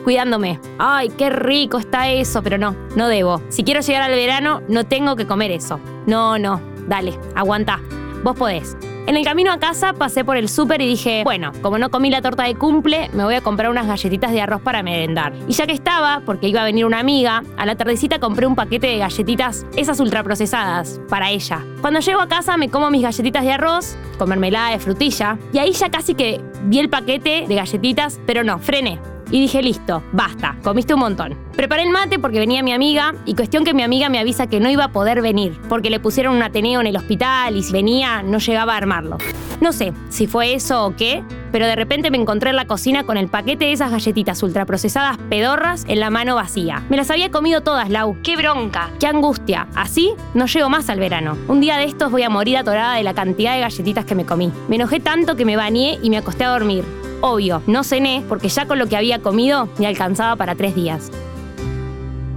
cuidándome. Ay, qué rico está eso, pero no, no debo. Si quiero llegar al verano, no tengo que comer eso. No, no, dale, aguanta. Vos podés. En el camino a casa pasé por el súper y dije, bueno, como no comí la torta de cumple, me voy a comprar unas galletitas de arroz para merendar. Y ya que estaba, porque iba a venir una amiga, a la tardecita compré un paquete de galletitas, esas ultraprocesadas, para ella. Cuando llego a casa me como mis galletitas de arroz, con mermelada de frutilla, y ahí ya casi que vi el paquete de galletitas, pero no, frené y dije, listo, basta, comiste un montón. Preparé el mate porque venía mi amiga y cuestión que mi amiga me avisa que no iba a poder venir porque le pusieron un Ateneo en el hospital y si venía no llegaba a armarlo. No sé si fue eso o qué, pero de repente me encontré en la cocina con el paquete de esas galletitas ultraprocesadas pedorras en la mano vacía. Me las había comido todas, Lau. ¡Qué bronca! ¡Qué angustia! Así no llego más al verano. Un día de estos voy a morir atorada de la cantidad de galletitas que me comí. Me enojé tanto que me bañé y me acosté a dormir. Obvio, no cené porque ya con lo que había comido me alcanzaba para tres días.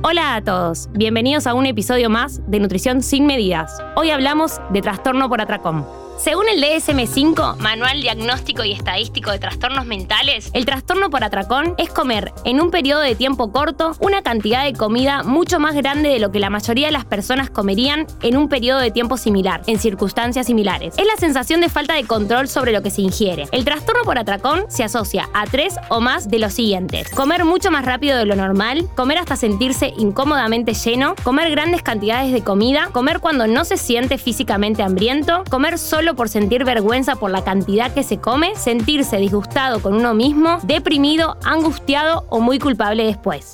Hola a todos, bienvenidos a un episodio más de Nutrición sin Medidas. Hoy hablamos de trastorno por atracón. Según el DSM-5, Manual Diagnóstico y Estadístico de Trastornos Mentales, el trastorno por atracón es comer en un periodo de tiempo corto una cantidad de comida mucho más grande de lo que la mayoría de las personas comerían en un periodo de tiempo similar, en circunstancias similares. Es la sensación de falta de control sobre lo que se ingiere. El trastorno por atracón se asocia a tres o más de los siguientes. Comer mucho más rápido de lo normal, comer hasta sentirse incómodamente lleno, comer grandes cantidades de comida, comer cuando no se siente físicamente hambriento, comer solo por sentir vergüenza por la cantidad que se come, sentirse disgustado con uno mismo, deprimido, angustiado o muy culpable después.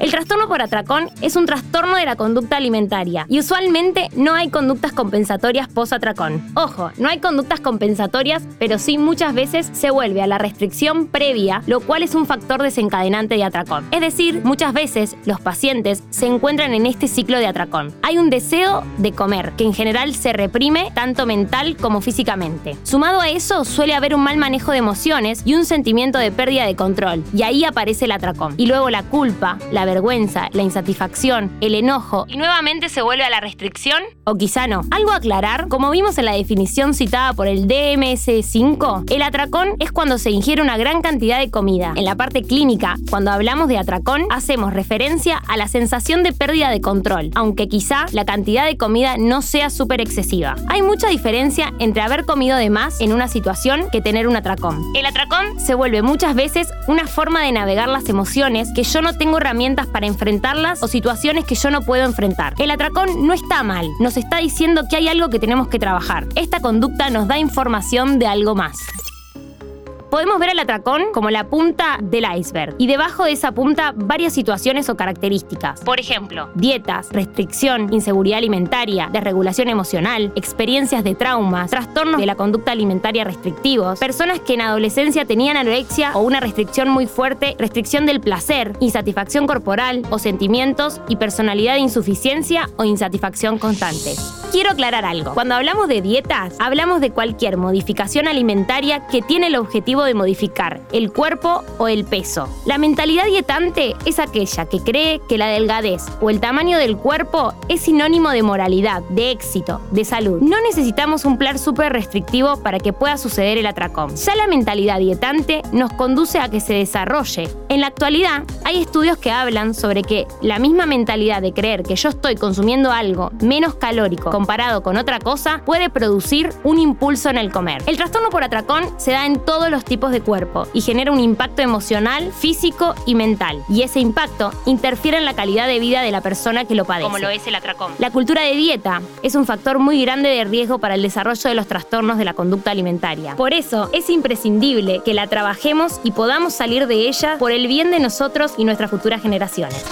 El trastorno por atracón es un trastorno de la conducta alimentaria y usualmente no hay conductas compensatorias post-atracón. Ojo, no hay conductas compensatorias, pero sí muchas veces se vuelve a la restricción previa, lo cual es un factor desencadenante de atracón. Es decir, muchas veces los pacientes se encuentran en este ciclo de atracón. Hay un deseo de comer, que en general se reprime tanto mental como físicamente. Sumado a eso, suele haber un mal manejo de emociones y un sentimiento de pérdida de control, y ahí aparece el atracón. Y luego la culpa, la vergüenza, la insatisfacción, el enojo y nuevamente se vuelve a la restricción? O quizá no. Algo a aclarar, como vimos en la definición citada por el DMS5, el atracón es cuando se ingiere una gran cantidad de comida. En la parte clínica, cuando hablamos de atracón, hacemos referencia a la sensación de pérdida de control, aunque quizá la cantidad de comida no sea súper excesiva. Hay mucha diferencia entre haber comido de más en una situación que tener un atracón. El atracón se vuelve muchas veces una forma de navegar las emociones que yo no tengo herramientas para enfrentarlas o situaciones que yo no puedo enfrentar. El atracón no está mal, nos está diciendo que hay algo que tenemos que trabajar. Esta conducta nos da información de algo más podemos ver el atracón como la punta del iceberg y debajo de esa punta varias situaciones o características. Por ejemplo, dietas, restricción, inseguridad alimentaria, desregulación emocional, experiencias de traumas, trastornos de la conducta alimentaria restrictivos, personas que en adolescencia tenían anorexia o una restricción muy fuerte, restricción del placer, insatisfacción corporal o sentimientos y personalidad de insuficiencia o insatisfacción constante. Quiero aclarar algo. Cuando hablamos de dietas, hablamos de cualquier modificación alimentaria que tiene el objetivo de modificar el cuerpo o el peso. La mentalidad dietante es aquella que cree que la delgadez o el tamaño del cuerpo es sinónimo de moralidad, de éxito, de salud. No necesitamos un plan súper restrictivo para que pueda suceder el atracón. Ya la mentalidad dietante nos conduce a que se desarrolle. En la actualidad hay estudios que hablan sobre que la misma mentalidad de creer que yo estoy consumiendo algo menos calórico comparado con otra cosa puede producir un impulso en el comer. El trastorno por atracón se da en todos los tipos de cuerpo y genera un impacto emocional, físico y mental. Y ese impacto interfiere en la calidad de vida de la persona que lo padece. Como lo es el atracón. La cultura de dieta es un factor muy grande de riesgo para el desarrollo de los trastornos de la conducta alimentaria. Por eso es imprescindible que la trabajemos y podamos salir de ella por el bien de nosotros y nuestras futuras generaciones.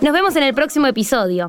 Nos vemos en el próximo episodio.